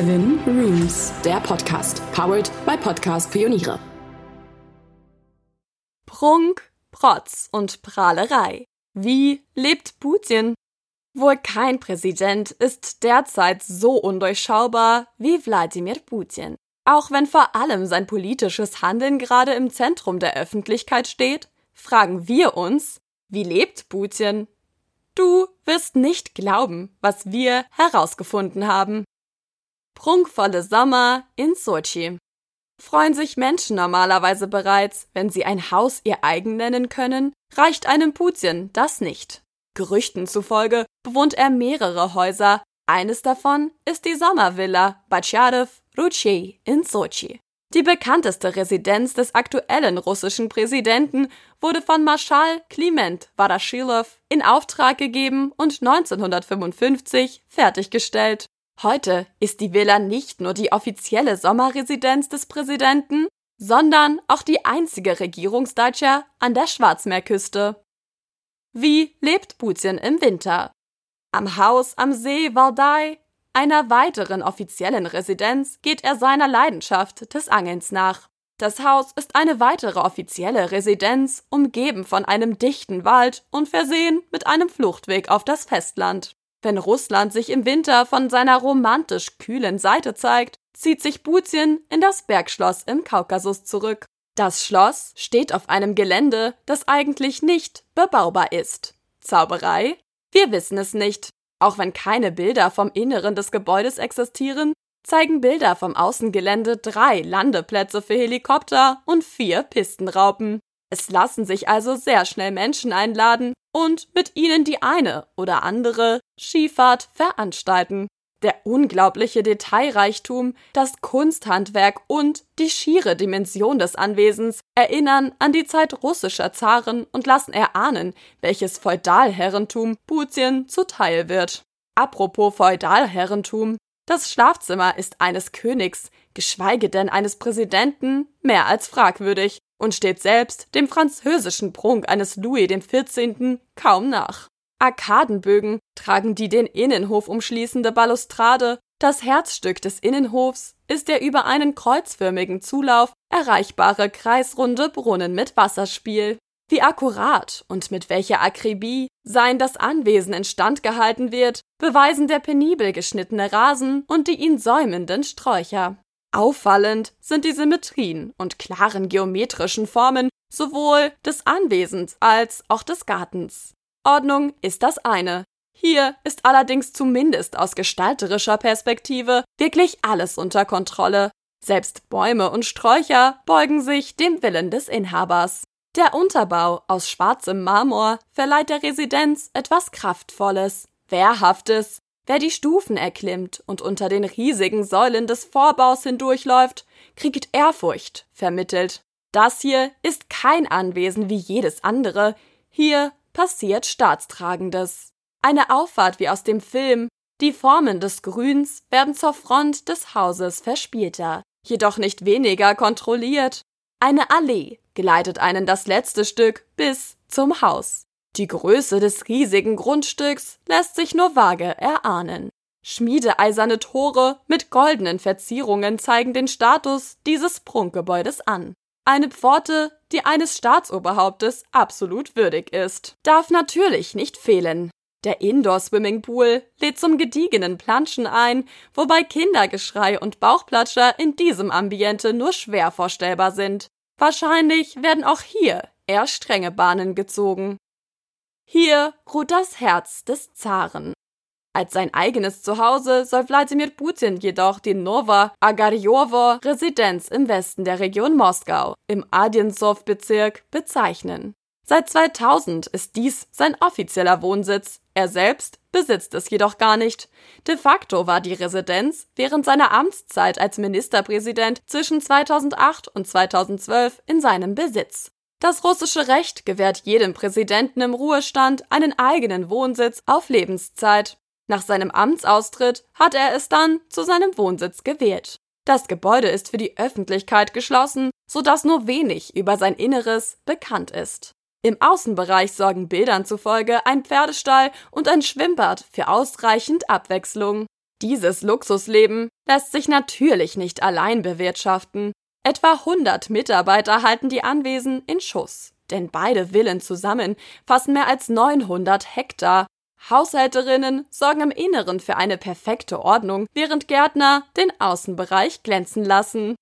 Seven Rooms, der Podcast, powered by Podcast Pioniere. Prunk, Protz und Prahlerei. Wie lebt Putin? Wohl kein Präsident ist derzeit so undurchschaubar wie Wladimir Putin. Auch wenn vor allem sein politisches Handeln gerade im Zentrum der Öffentlichkeit steht, fragen wir uns, wie lebt Putin? Du wirst nicht glauben, was wir herausgefunden haben. Prunkvolle Sommer in Sochi. Freuen sich Menschen normalerweise bereits, wenn sie ein Haus ihr eigen nennen können, reicht einem Putin das nicht. Gerüchten zufolge bewohnt er mehrere Häuser, eines davon ist die Sommervilla Bacharev Ruchey in Sochi. Die bekannteste Residenz des aktuellen russischen Präsidenten wurde von Marschall Kliment Warashilov in Auftrag gegeben und 1955 fertiggestellt. Heute ist die Villa nicht nur die offizielle Sommerresidenz des Präsidenten, sondern auch die einzige Regierungsdatscha an der Schwarzmeerküste. Wie lebt Putin im Winter? Am Haus am See Valdai, einer weiteren offiziellen Residenz, geht er seiner Leidenschaft des Angelns nach. Das Haus ist eine weitere offizielle Residenz, umgeben von einem dichten Wald und versehen mit einem Fluchtweg auf das Festland. Wenn Russland sich im Winter von seiner romantisch kühlen Seite zeigt, zieht sich Putin in das Bergschloss im Kaukasus zurück. Das Schloss steht auf einem Gelände, das eigentlich nicht bebaubar ist. Zauberei? Wir wissen es nicht. Auch wenn keine Bilder vom Inneren des Gebäudes existieren, zeigen Bilder vom Außengelände drei Landeplätze für Helikopter und vier Pistenraupen. Es lassen sich also sehr schnell Menschen einladen und mit ihnen die eine oder andere Skifahrt veranstalten. Der unglaubliche Detailreichtum, das Kunsthandwerk und die schiere Dimension des Anwesens erinnern an die Zeit russischer Zaren und lassen erahnen, welches Feudalherrentum Putin zuteil wird. Apropos Feudalherrentum, das Schlafzimmer ist eines Königs, geschweige denn eines Präsidenten, mehr als fragwürdig und steht selbst dem französischen Prunk eines Louis XIV. kaum nach. Arkadenbögen tragen die den Innenhof umschließende Balustrade, das Herzstück des Innenhofs ist der über einen kreuzförmigen Zulauf erreichbare kreisrunde Brunnen mit Wasserspiel. Wie akkurat und mit welcher Akribie sein das Anwesen instand gehalten wird, beweisen der penibel geschnittene Rasen und die ihn säumenden Sträucher. Auffallend sind die Symmetrien und klaren geometrischen Formen sowohl des Anwesens als auch des Gartens. Ordnung ist das eine. Hier ist allerdings zumindest aus gestalterischer Perspektive wirklich alles unter Kontrolle. Selbst Bäume und Sträucher beugen sich dem Willen des Inhabers. Der Unterbau aus schwarzem Marmor verleiht der Residenz etwas Kraftvolles, Wehrhaftes, Wer die Stufen erklimmt und unter den riesigen Säulen des Vorbaus hindurchläuft, kriegt Ehrfurcht vermittelt. Das hier ist kein Anwesen wie jedes andere, hier passiert Staatstragendes. Eine Auffahrt wie aus dem Film, die Formen des Grüns werden zur Front des Hauses verspielter, jedoch nicht weniger kontrolliert. Eine Allee geleitet einen das letzte Stück bis zum Haus. Die Größe des riesigen Grundstücks lässt sich nur vage erahnen. Schmiedeeiserne Tore mit goldenen Verzierungen zeigen den Status dieses Prunkgebäudes an. Eine Pforte, die eines Staatsoberhauptes absolut würdig ist. Darf natürlich nicht fehlen. Der Indoor-Swimmingpool lädt zum gediegenen Planschen ein, wobei Kindergeschrei und Bauchplatscher in diesem Ambiente nur schwer vorstellbar sind. Wahrscheinlich werden auch hier eher strenge Bahnen gezogen. Hier ruht das Herz des Zaren. Als sein eigenes Zuhause soll Wladimir Putin jedoch die Nova Agarjowo Residenz im Westen der Region Moskau im Adjensow-Bezirk bezeichnen. Seit 2000 ist dies sein offizieller Wohnsitz. Er selbst besitzt es jedoch gar nicht. De facto war die Residenz während seiner Amtszeit als Ministerpräsident zwischen 2008 und 2012 in seinem Besitz. Das russische Recht gewährt jedem Präsidenten im Ruhestand einen eigenen Wohnsitz auf Lebenszeit. Nach seinem Amtsaustritt hat er es dann zu seinem Wohnsitz gewählt. Das Gebäude ist für die Öffentlichkeit geschlossen, sodass nur wenig über sein Inneres bekannt ist. Im Außenbereich sorgen Bildern zufolge ein Pferdestall und ein Schwimmbad für ausreichend Abwechslung. Dieses Luxusleben lässt sich natürlich nicht allein bewirtschaften. Etwa 100 Mitarbeiter halten die Anwesen in Schuss. Denn beide Villen zusammen fassen mehr als 900 Hektar. Haushälterinnen sorgen im Inneren für eine perfekte Ordnung, während Gärtner den Außenbereich glänzen lassen.